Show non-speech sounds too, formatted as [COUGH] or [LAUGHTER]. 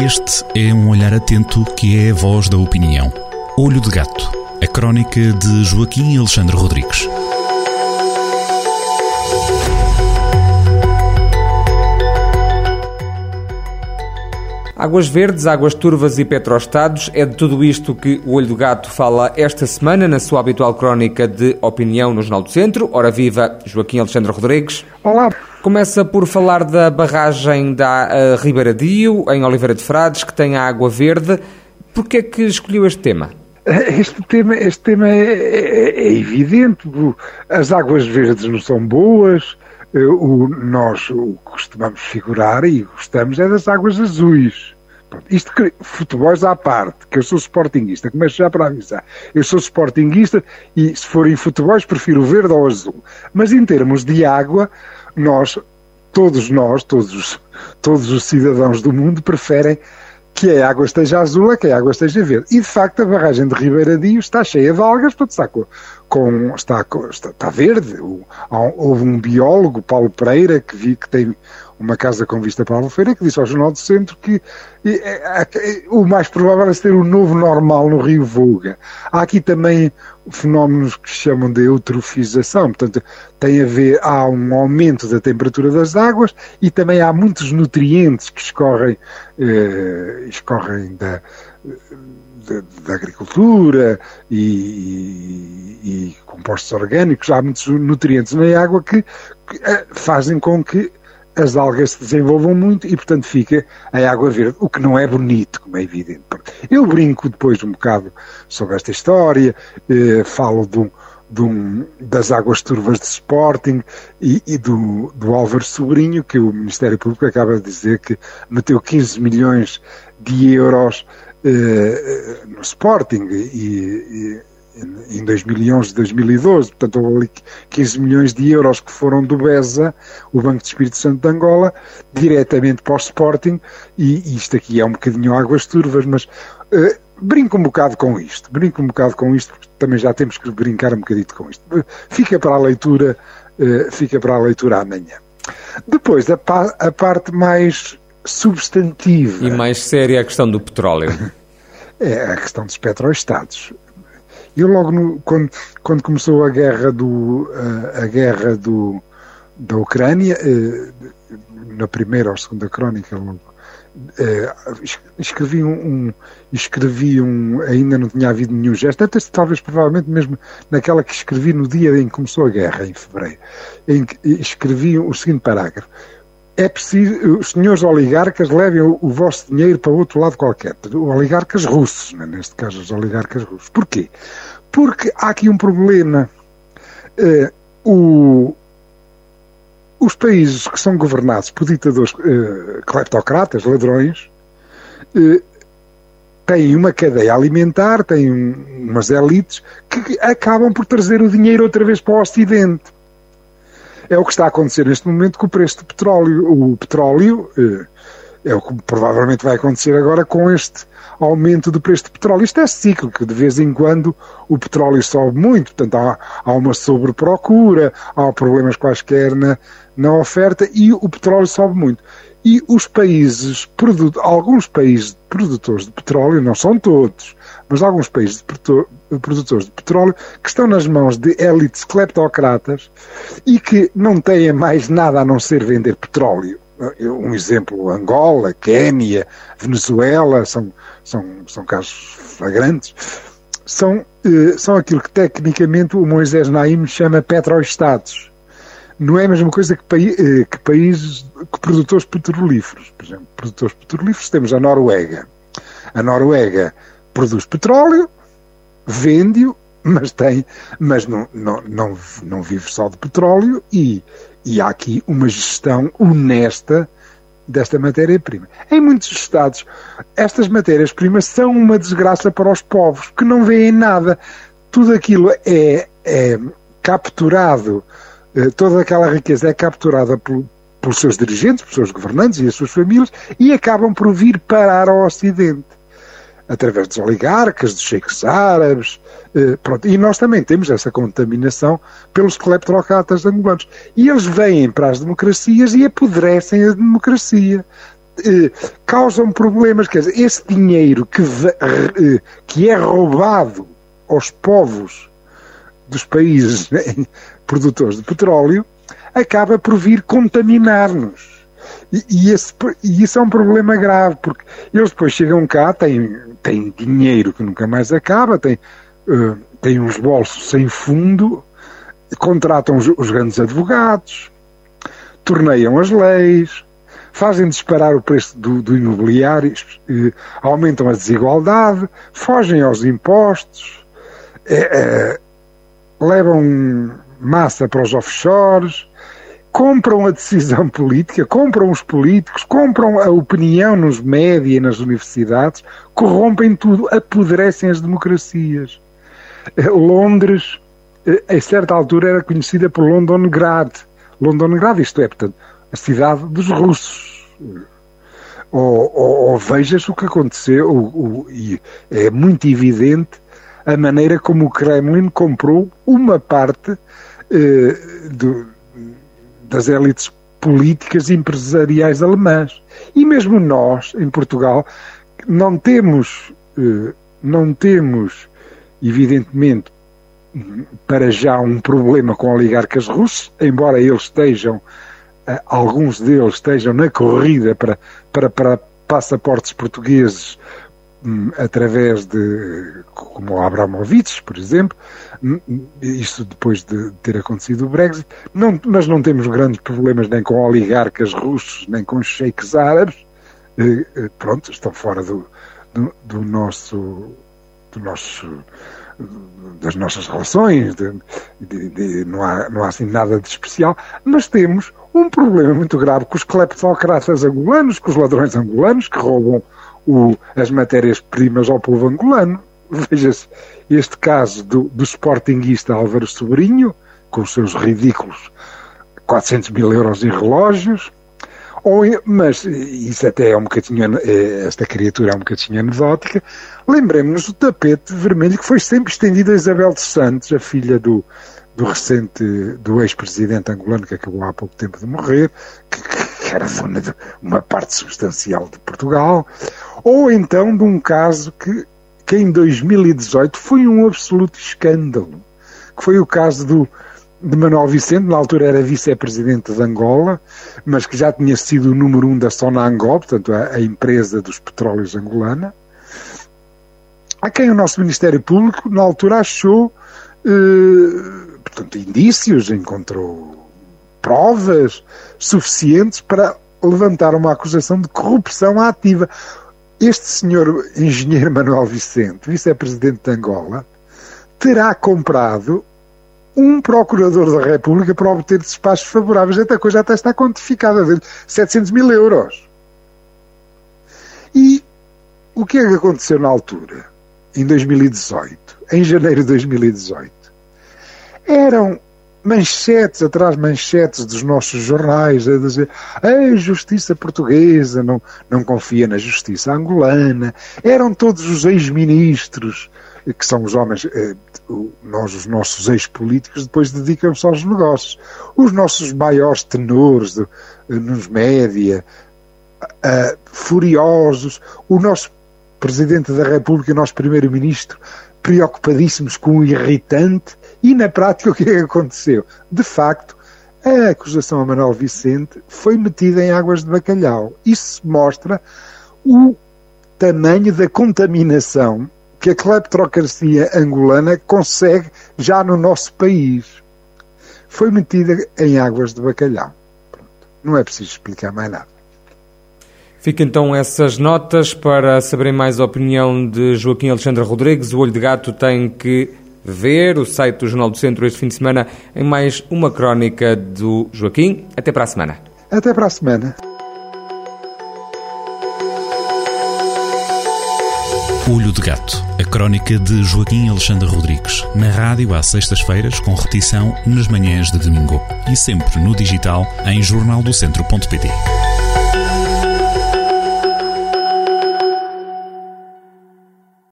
Este é um olhar atento que é a voz da opinião. Olho de Gato, a crónica de Joaquim Alexandre Rodrigues. Águas verdes, águas turvas e petroestados, é de tudo isto que o Olho do Gato fala esta semana na sua habitual crónica de opinião no Jornal do Centro. Ora viva, Joaquim Alexandre Rodrigues. Olá. Começa por falar da barragem da uh, em Oliveira de Frades, que tem água verde. Por que é que escolheu este tema? Este tema, este tema é, é, é evidente. As águas verdes não são boas, eh, o, nós o que costumamos figurar e gostamos é das águas azuis. Isto que, futebols à parte, que eu sou sportinguista, começo já para avisar. Eu sou sportinguista e se forem futebols prefiro o verde ou o azul. Mas em termos de água, nós, todos nós, todos, todos os cidadãos do mundo preferem que a água esteja azul a que a água esteja verde. E de facto a barragem de Ribeiradinho está cheia de algas, portanto está com, com está, está, verde. Houve um biólogo, Paulo Pereira, que vi que tem uma casa com vista para a Albufeira, que disse ao Jornal do Centro que é, é, o mais provável é ser o novo normal no Rio Volga. Há aqui também fenómenos que se chamam de eutrofização, portanto, tem a ver, há um aumento da temperatura das águas e também há muitos nutrientes que escorrem, eh, escorrem da, da, da agricultura e, e, e, compostos orgânicos, há muitos nutrientes na água que, que eh, fazem com que as algas se desenvolvam muito e, portanto, fica a água verde, o que não é bonito, como é evidente. Eu brinco depois um bocado sobre esta história, eh, falo das águas turvas de Sporting e, e, do, do Álvaro Sobrinho, que o Ministério Público acaba de dizer que meteu 15 milhões de euros eh, no Sporting e, em 2011, 2012, portanto houve ali 15 milhões de euros que foram do BESA, o Banco de Espírito Santo de Angola, diretamente para o Sporting, e isto aqui é um bocadinho águas turvas, mas uh, brinco um bocado com isto, brinco um bocado com isto, porque também já temos que brincar um bocadito com isto. Fica para a leitura, uh, fica para a leitura amanhã. Depois, a, pa a parte mais substantiva... E mais séria a questão do petróleo. [LAUGHS] é a questão dos petroestados. Eu logo no, quando, quando começou a guerra do a, a guerra do da Ucrânia eh, na primeira ou segunda crónica logo, eh, escrevi um, um, escrevi um ainda não tinha havido nenhum gesto até talvez provavelmente mesmo naquela que escrevi no dia em que começou a guerra em fevereiro em que escrevi o seguinte parágrafo é preciso, os senhores oligarcas levem o, o, vosso dinheiro para outro lado qualquer. Oligarcas russos, né? neste caso os oligarcas russos. Porquê? Porque há aqui um problema. Uh, o, os países que são governados por ditadores uh, cleptocratas, ladrões, têm uma cadeia alimentar, têm um, umas elites que acabam por trazer o dinheiro outra vez para o Ocidente. É o que está a acontecer neste momento com o preço do petróleo. O petróleo eh, é o que provavelmente vai acontecer agora com este aumento do preço do petróleo. Isto é cíclico, de vez em quando o petróleo sobe muito, portanto há, há uma sobreprocura, há problemas quaisquer na, na oferta e o petróleo sobe muito. E os países, alguns países produtores de petróleo, não são todos, mas alguns países produtores de petróleo que estão nas mãos de élites cleptocratas e que não têm mais nada a não ser vender petróleo. Um exemplo, Angola, Quénia, Venezuela, são, são, são casos flagrantes, são, eh, são aquilo que tecnicamente o Moisés Naim chama petroestados. Não é a mesma coisa que, eh, que países, que produtores petrolíferos. Por exemplo, produtores petrolíferos temos a Noruega. A Noruega produz petróleo, vende-o, mas tem, mas não, não, não, não vive só de petróleo e, e há aqui uma gestão honesta desta matéria-prima. Em muitos estados, estas matérias-primas são uma desgraça para os povos, que não veem nada. Tudo aquilo é, é capturado, eh, toda aquela riqueza é capturada por, pelos seus dirigentes, pelos seus governantes e as suas famílias, e acabam por vir parar ao Ocidente através dos oligarcas, dos sheiks árabes, eh, pronto. e nós também temos essa contaminação pelos cleptocratas angolanos. E eles vêm para as democracias e apodrecem a democracia. eh, causam problemas. Quer dizer, esse dinheiro que, eh, que é roubado aos povos dos países né, [LAUGHS] produtores de petróleo acaba por vir contaminar-nos. E, e, esse, e isso é um problema grave, porque eles depois chegam cá, têm, têm dinheiro que nunca mais acaba, têm, uh, têm uns bolsos sem fundo, contratam os, os grandes advogados, torneiam as leis, fazem disparar o preço do, do imobiliário, eh, aumentam a desigualdade, fogem aos impostos, eh, levam massa para os offshores, compram a decisão [LAUGHS] política, compram os políticos, compram a opinião nos média e nas universidades, corrompem tudo, apodrecem as democracias. Eh, Londres, a certa altura, era conhecida por Londongrad, Londongrad, isto é, portanto, a cidade dos russos. Ou, ou, ou vejas o que aconteceu, o, o, e é muito evidente a maneira como o Kremlin comprou uma parte eh, do, das élites políticas e empresariais alemãs. E mesmo nós, em Portugal, não temos, eh, não temos, evidentemente, para já um problema com oligarcas russos, embora eles estejam, eh, alguns deles estejam na corrida para, para, para passaportes portugueses através de, como o Abramovich, por exemplo, hum, isso depois de ter acontecido o Brexit, não, mas não temos grandes problemas nem com oligarcas russos, nem com sheiks árabes, eh, eh, pronto, estão fora do, do, do nosso do nosso das nossas relações, de, de, de, não, há, não há assim nada de especial, mas temos um problema muito grave com os cleptocratas angolanos, com os ladrões angolanos que roubam o, as matérias-primas ao povo angolano. [LAUGHS] Veja-se este caso do, do sportinguista Álvaro Sobrinho, com os seus ridículos 400 mil euros em relógios, ou, mas isso até é um bocadinho, é, esta criatura é um bocadinho anedótica. Lembremos-nos do tapete vermelho que foi sempre estendido a Isabel dos Santos, a filha do, do recente, do ex-presidente angolano que acabou há pouco tempo de morrer, que, que era dona de uma parte substancial de Portugal, ou então de um caso que, que em 2018 foi um absoluto escândalo, que foi o caso do, de Manuel Vicente, na altura era vice-presidente de Angola, mas que já tinha sido o número um da Sona Angol, portanto a, a, empresa dos petróleos angolana, a quem o nosso Ministério Público na altura achou, eh, portanto, indícios, encontrou provas suficientes para levantar uma acusação de corrupção ativa. Este senhor engenheiro Manuel Vicente, vice-presidente de Angola, terá comprado um procurador da República para obter despachos favoráveis. Esta coisa até está quantificada, de 700 mil euros. E o que é que aconteceu na altura, em 2018, em janeiro de 2018? Eram manchetes atrás manchetes dos nossos jornais a dizer a justiça portuguesa não, não confia na justiça angolana. Eram todos os ex-ministros que são os homens, eh, nós, os nossos ex-políticos, depois dedicam-se aos negócios. Os nossos maiores tenores eh, nos média, eh, furiosos, o nosso Presidente da República e o nosso Primeiro-Ministro preocupadíssimos com o irritante, e na prática o que é que aconteceu? De facto, a acusação a Manuel Vicente foi metida em águas de bacalhau. Isso mostra o tamanho da contaminação que a cleptocracia angolana consegue já no nosso país. Foi metida em águas de bacalhau. Pronto. Não é preciso explicar mais nada. Fica então essas notas para saberem mais a opinião de Joaquim Alexandre Rodrigues. O Olho de Gato tem que ver o site do Jornal do Centro este fim de semana em mais uma crónica do Joaquim. Até para a semana. Até para a semana. Olho de Gato, a crónica de Joaquim Alexandre Rodrigues, na rádio às sextas-feiras, com repetição nas manhãs de domingo e sempre no digital em jornaldocentro.pt.